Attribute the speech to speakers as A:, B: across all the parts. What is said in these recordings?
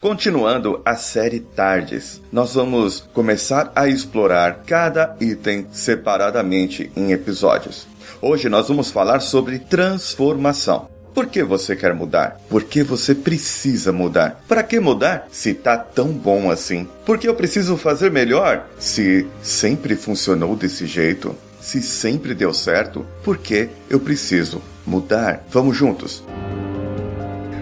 A: Continuando a série Tardes, nós vamos começar a explorar cada item separadamente em episódios. Hoje nós vamos falar sobre transformação. Por que você quer mudar? Por que você precisa mudar? Para que mudar se tá tão bom assim? Por que eu preciso fazer melhor se sempre funcionou desse jeito? Se sempre deu certo? Por que eu preciso mudar? Vamos juntos.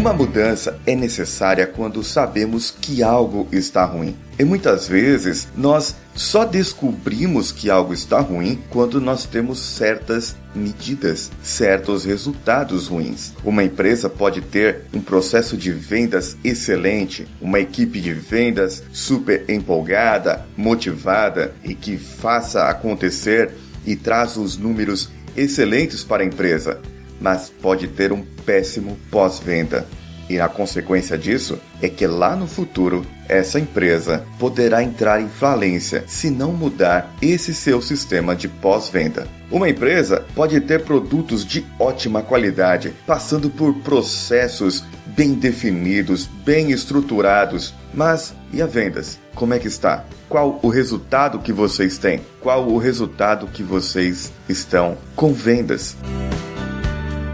A: Uma mudança é necessária quando sabemos que algo está ruim. E muitas vezes nós só descobrimos que algo está ruim quando nós temos certas medidas, certos resultados ruins. Uma empresa pode ter um processo de vendas excelente, uma equipe de vendas super empolgada, motivada e que faça acontecer e traz os números excelentes para a empresa mas pode ter um péssimo pós-venda. E a consequência disso é que lá no futuro essa empresa poderá entrar em falência se não mudar esse seu sistema de pós-venda. Uma empresa pode ter produtos de ótima qualidade, passando por processos bem definidos, bem estruturados, mas e a vendas? Como é que está? Qual o resultado que vocês têm? Qual o resultado que vocês estão com vendas?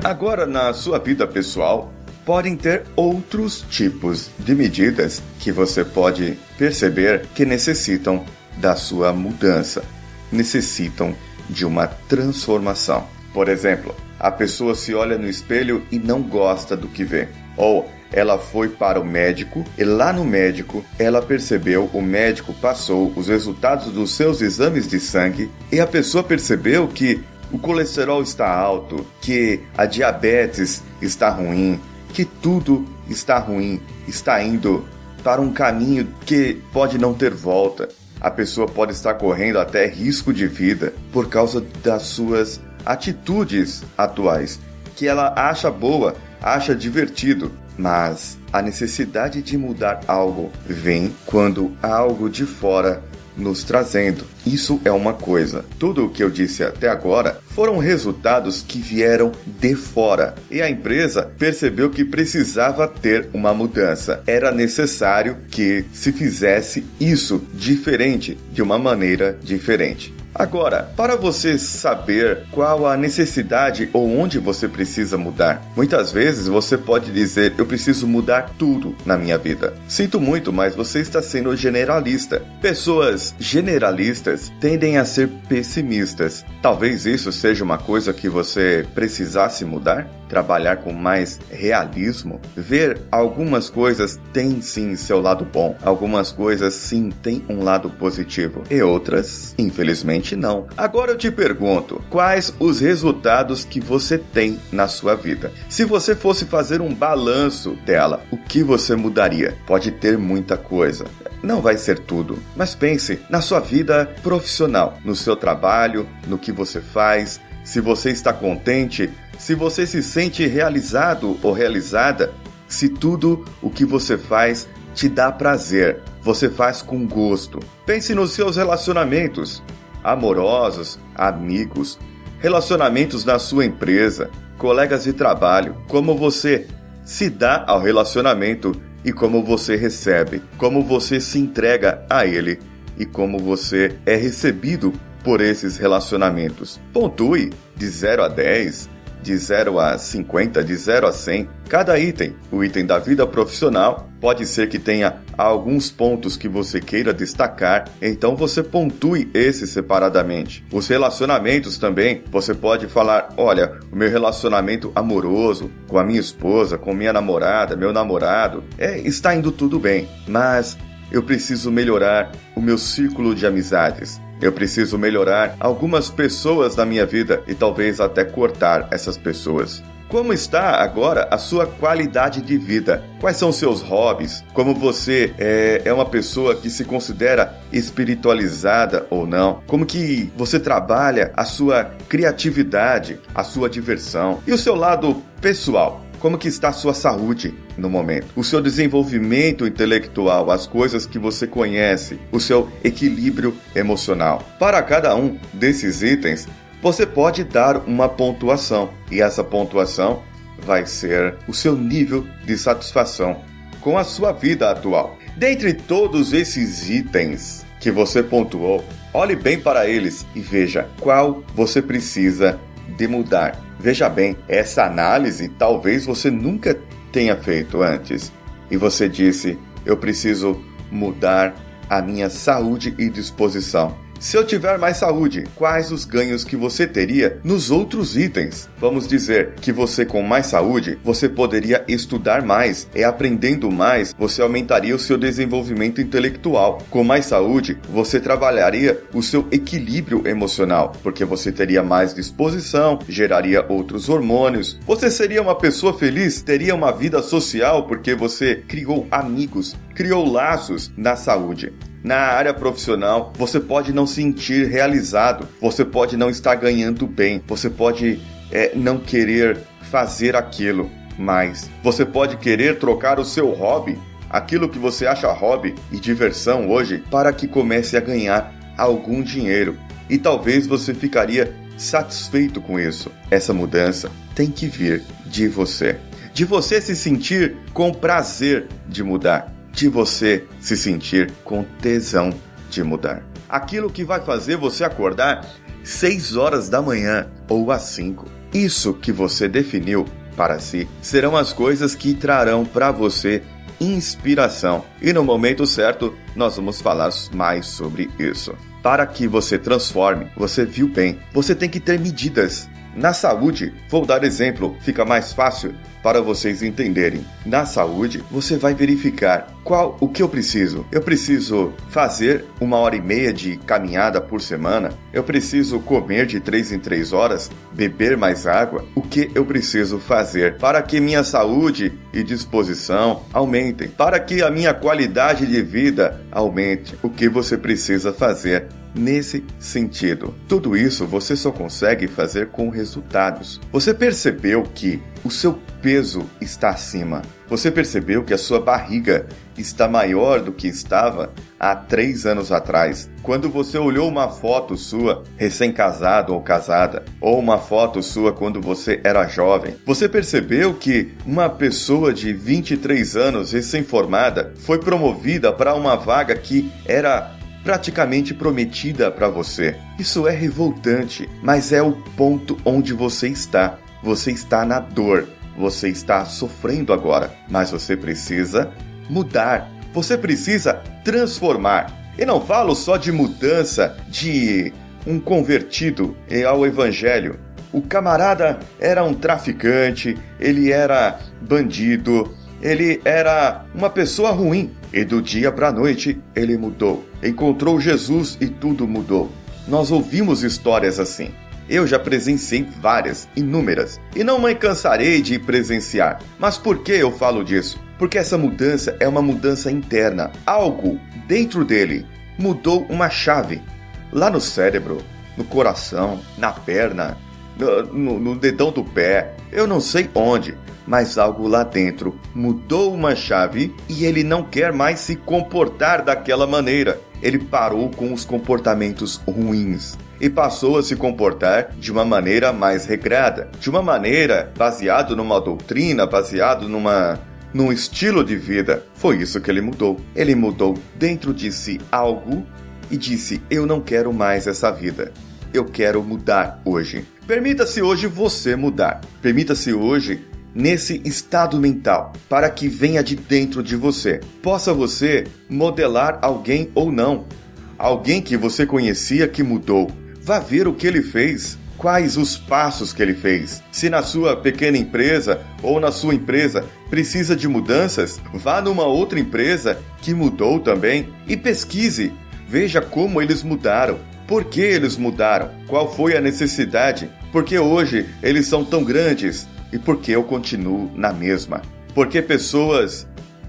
A: Agora, na sua vida pessoal, podem ter outros tipos de medidas que você pode perceber que necessitam da sua mudança, necessitam de uma transformação. Por exemplo, a pessoa se olha no espelho e não gosta do que vê. Ou ela foi para o médico e lá no médico ela percebeu, o médico passou os resultados dos seus exames de sangue e a pessoa percebeu que o colesterol está alto, que a diabetes está ruim, que tudo está ruim, está indo para um caminho que pode não ter volta. A pessoa pode estar correndo até risco de vida por causa das suas atitudes atuais, que ela acha boa, acha divertido, mas a necessidade de mudar algo vem quando algo de fora nos trazendo. Isso é uma coisa. Tudo o que eu disse até agora foram resultados que vieram de fora e a empresa percebeu que precisava ter uma mudança. Era necessário que se fizesse isso diferente, de uma maneira diferente. Agora, para você saber qual a necessidade ou onde você precisa mudar, muitas vezes você pode dizer: Eu preciso mudar tudo na minha vida. Sinto muito, mas você está sendo generalista. Pessoas generalistas tendem a ser pessimistas. Talvez isso seja uma coisa que você precisasse mudar? Trabalhar com mais realismo? Ver algumas coisas têm sim seu lado bom, algumas coisas sim têm um lado positivo e outras, infelizmente, não. Agora eu te pergunto, quais os resultados que você tem na sua vida? Se você fosse fazer um balanço dela, o que você mudaria? Pode ter muita coisa. Não vai ser tudo, mas pense na sua vida profissional, no seu trabalho, no que você faz, se você está contente, se você se sente realizado ou realizada, se tudo o que você faz te dá prazer, você faz com gosto. Pense nos seus relacionamentos amorosos, amigos, relacionamentos na sua empresa, colegas de trabalho, como você se dá ao relacionamento e como você recebe, como você se entrega a ele e como você é recebido por esses relacionamentos. Pontue de 0 a 10 de 0 a 50, de 0 a 100, cada item. O item da vida profissional pode ser que tenha alguns pontos que você queira destacar, então você pontue esses separadamente. Os relacionamentos também, você pode falar: olha, o meu relacionamento amoroso com a minha esposa, com minha namorada, meu namorado, é, está indo tudo bem, mas eu preciso melhorar o meu círculo de amizades. Eu preciso melhorar algumas pessoas na minha vida e talvez até cortar essas pessoas. Como está agora a sua qualidade de vida? Quais são seus hobbies? Como você é, é, uma pessoa que se considera espiritualizada ou não? Como que você trabalha a sua criatividade, a sua diversão? E o seu lado pessoal? Como que está a sua saúde no momento? O seu desenvolvimento intelectual, as coisas que você conhece, o seu equilíbrio emocional. Para cada um desses itens, você pode dar uma pontuação e essa pontuação vai ser o seu nível de satisfação com a sua vida atual. Dentre todos esses itens que você pontuou, olhe bem para eles e veja qual você precisa de mudar. Veja bem, essa análise talvez você nunca tenha feito antes. E você disse: eu preciso mudar a minha saúde e disposição. Se eu tiver mais saúde, quais os ganhos que você teria nos outros itens? Vamos dizer que você com mais saúde, você poderia estudar mais, e aprendendo mais, você aumentaria o seu desenvolvimento intelectual. Com mais saúde, você trabalharia o seu equilíbrio emocional, porque você teria mais disposição, geraria outros hormônios. Você seria uma pessoa feliz, teria uma vida social porque você criou amigos, criou laços na saúde. Na área profissional, você pode não se sentir realizado, você pode não estar ganhando bem, você pode é, não querer fazer aquilo, mas você pode querer trocar o seu hobby, aquilo que você acha hobby e diversão hoje, para que comece a ganhar algum dinheiro. E talvez você ficaria satisfeito com isso. Essa mudança tem que vir de você. De você se sentir com prazer de mudar de você se sentir com tesão de mudar. Aquilo que vai fazer você acordar 6 horas da manhã ou às 5. Isso que você definiu para si serão as coisas que trarão para você inspiração. E no momento certo, nós vamos falar mais sobre isso. Para que você transforme, você viu bem, você tem que ter medidas. Na saúde, vou dar exemplo, fica mais fácil para vocês entenderem. Na saúde, você vai verificar qual o que eu preciso. Eu preciso fazer uma hora e meia de caminhada por semana. Eu preciso comer de três em três horas, beber mais água. O que eu preciso fazer para que minha saúde e disposição aumentem, para que a minha qualidade de vida aumente? O que você precisa fazer nesse sentido. Tudo isso você só consegue fazer com resultados. Você percebeu que o seu peso está acima. Você percebeu que a sua barriga está maior do que estava há três anos atrás, quando você olhou uma foto sua recém-casado ou casada, ou uma foto sua quando você era jovem. Você percebeu que uma pessoa de 23 anos recém-formada foi promovida para uma vaga que era praticamente prometida para você. Isso é revoltante, mas é o ponto onde você está. Você está na dor, você está sofrendo agora, mas você precisa mudar, você precisa transformar. E não falo só de mudança de um convertido ao evangelho. O camarada era um traficante, ele era bandido, ele era uma pessoa ruim. E do dia para a noite ele mudou. Encontrou Jesus e tudo mudou. Nós ouvimos histórias assim. Eu já presenciei várias, inúmeras, e não me cansarei de presenciar. Mas por que eu falo disso? Porque essa mudança é uma mudança interna. Algo dentro dele mudou uma chave. Lá no cérebro, no coração, na perna, no, no, dedão do pé, eu não sei onde, mas algo lá dentro mudou uma chave e ele não quer mais se comportar daquela maneira. Ele parou com os comportamentos ruins e passou a se comportar de uma maneira mais regrada, de uma maneira baseado numa doutrina, baseado numa num estilo de vida. Foi isso que ele mudou. Ele mudou dentro de si algo e disse: "Eu não quero mais essa vida. Eu quero mudar hoje." Permita-se hoje você mudar. Permita-se hoje nesse estado mental, para que venha de dentro de você. Possa você modelar alguém ou não. Alguém que você conhecia que mudou, Vá ver o que ele fez, quais os passos que ele fez. Se na sua pequena empresa ou na sua empresa precisa de mudanças, vá numa outra empresa que mudou também e pesquise. Veja como eles mudaram. Por que eles mudaram? Qual foi a necessidade? Por que hoje eles são tão grandes? E por que eu continuo na mesma? Porque pessoas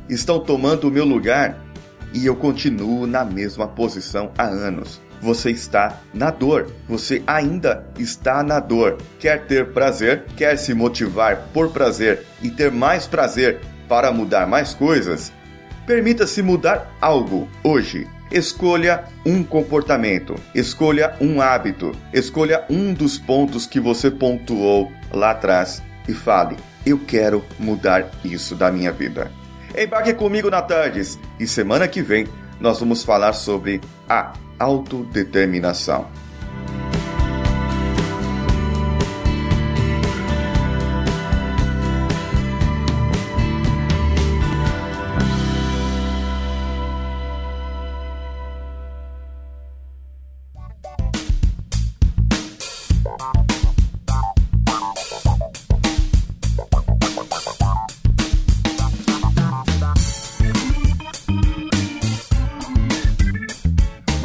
A: estão tomando o meu lugar e eu continuo na mesma posição há anos. você está na dor. Você ainda está na dor. Quer ter prazer, quer se motivar por prazer e ter mais prazer para mudar mais coisas? Permita-se mudar algo hoje. Escolha um comportamento, escolha um hábito, escolha um dos pontos que você pontuou lá atrás e fale: Eu quero mudar isso da minha vida. Embarque comigo na Tardes e semana que vem nós vamos falar sobre a autodeterminação.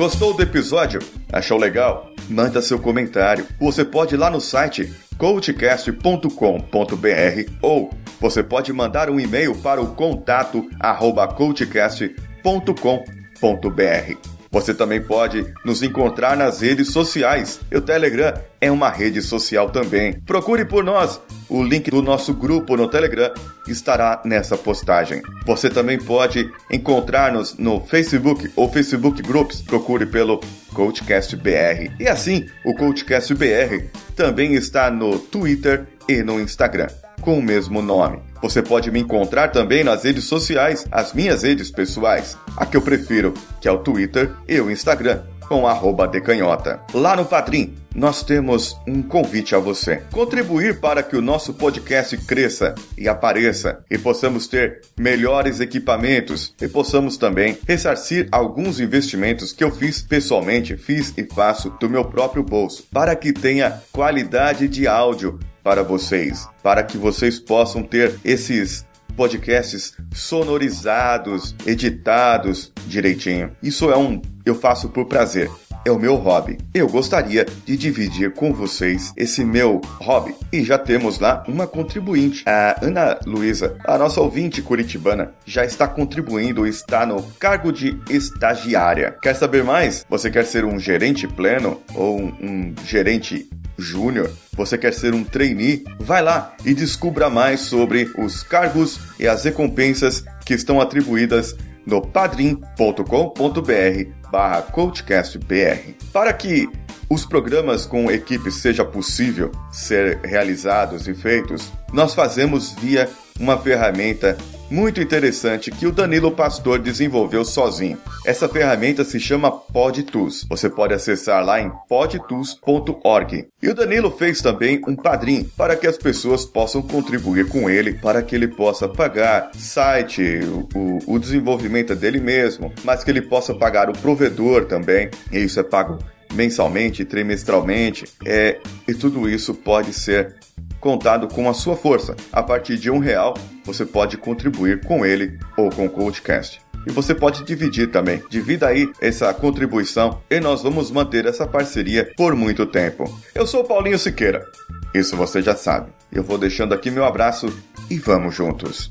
A: Gostou do episódio? Achou legal? Manda seu comentário. Você pode ir lá no site coachcast.com.br ou você pode mandar um e-mail para o contato. Você também pode nos encontrar nas redes sociais. O Telegram é uma rede social também. Procure por nós. O link do nosso grupo no Telegram estará nessa postagem. Você também pode encontrar-nos no Facebook ou Facebook Groups. Procure pelo Coachcast BR. E assim, o Coachcast BR também está no Twitter e no Instagram com o mesmo nome. Você pode me encontrar também nas redes sociais, as minhas redes pessoais, a que eu prefiro, que é o Twitter e o Instagram, com arroba decanhota. Lá no Padrim, nós temos um convite a você. Contribuir para que o nosso podcast cresça e apareça e possamos ter melhores equipamentos e possamos também ressarcir alguns investimentos que eu fiz pessoalmente, fiz e faço do meu próprio bolso, para que tenha qualidade de áudio para vocês, para que vocês possam ter esses podcasts sonorizados, editados direitinho. Isso é um eu faço por prazer. É o meu hobby. Eu gostaria de dividir com vocês esse meu hobby. E já temos lá uma contribuinte. A Ana Luísa, a nossa ouvinte curitibana, já está contribuindo, está no cargo de estagiária. Quer saber mais? Você quer ser um gerente pleno ou um, um gerente júnior? Você quer ser um trainee? Vai lá e descubra mais sobre os cargos e as recompensas que estão atribuídas no padrim.com.br barra coachcastbr. Para que os programas com equipe seja possível ser realizados e feitos, nós fazemos via uma ferramenta muito interessante que o Danilo Pastor desenvolveu sozinho. Essa ferramenta se chama PodTools. Você pode acessar lá em podtools.org. E o Danilo fez também um padrinho para que as pessoas possam contribuir com ele, para que ele possa pagar site, o, o desenvolvimento dele mesmo, mas que ele possa pagar o provedor também. E isso é pago mensalmente, trimestralmente, é, e tudo isso pode ser contado com a sua força. A partir de um real, você pode contribuir com ele ou com o Coachcast. E você pode dividir também. Divida aí essa contribuição e nós vamos manter essa parceria por muito tempo. Eu sou Paulinho Siqueira. Isso você já sabe. Eu vou deixando aqui meu abraço e vamos juntos.